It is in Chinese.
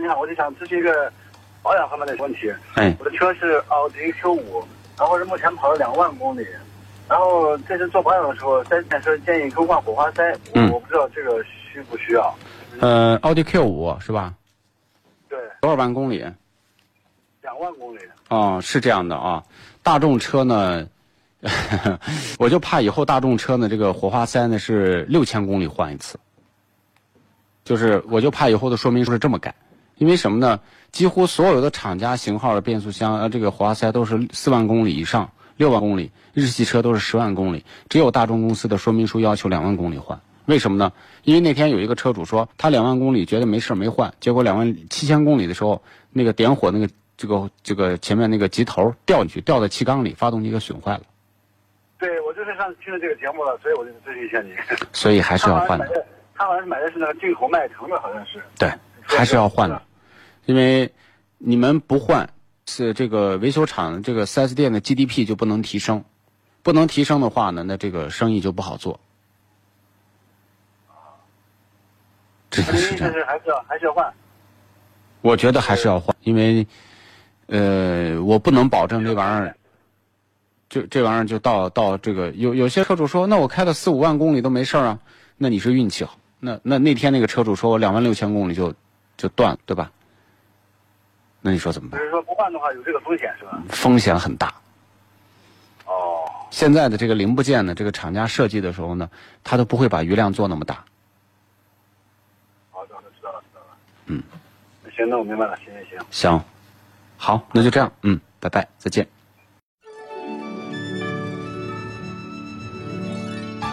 你好，我就想咨询一个保养方面的问题。哎我的车是奥迪 Q 五，然后是目前跑了两万公里，然后这次做保养的时候，三店说建议更换火花塞，嗯我不知道这个需不需要。呃，奥迪 Q 五是吧？对，多少万公里？两万公里。哦，是这样的啊。大众车呢，我就怕以后大众车呢，这个火花塞呢是六千公里换一次。就是我就怕以后的说明书是这么改，因为什么呢？几乎所有的厂家型号的变速箱呃这个火花塞都是四万公里以上，六万公里，日系车都是十万公里，只有大众公司的说明书要求两万公里换。为什么呢？因为那天有一个车主说，他两万公里觉得没事没换，结果两万七千公里的时候，那个点火那个这个这个前面那个机头掉进去，掉在气缸里，发动机给损坏了，对，我就是上次听了这个节目了，所以我就咨询一下你。所以还是要换的。他好像买的，他好像是买的是那个进口迈腾的，好像是。对，还是要换的，因为你们不换，是这个维修厂这个 4S 店的 GDP 就不能提升，不能提升的话呢，那这个生意就不好做。真的是这还是要还是要换？我觉得还是要换，因为，呃，我不能保证这玩意儿，就这玩意儿就到到这个有有些车主说，那我开了四五万公里都没事儿啊，那你是运气好。那那那天那个车主说我两万六千公里就就断了，对吧？那你说怎么办就？是说不换的话有这个风险是吧？风险很大。哦，现在的这个零部件呢，这个厂家设计的时候呢，他都不会把余量做那么大。好的，好的，知道了，知道了。嗯，行，那我明白了，行行行。行，好，那就这样，嗯，拜拜，再见。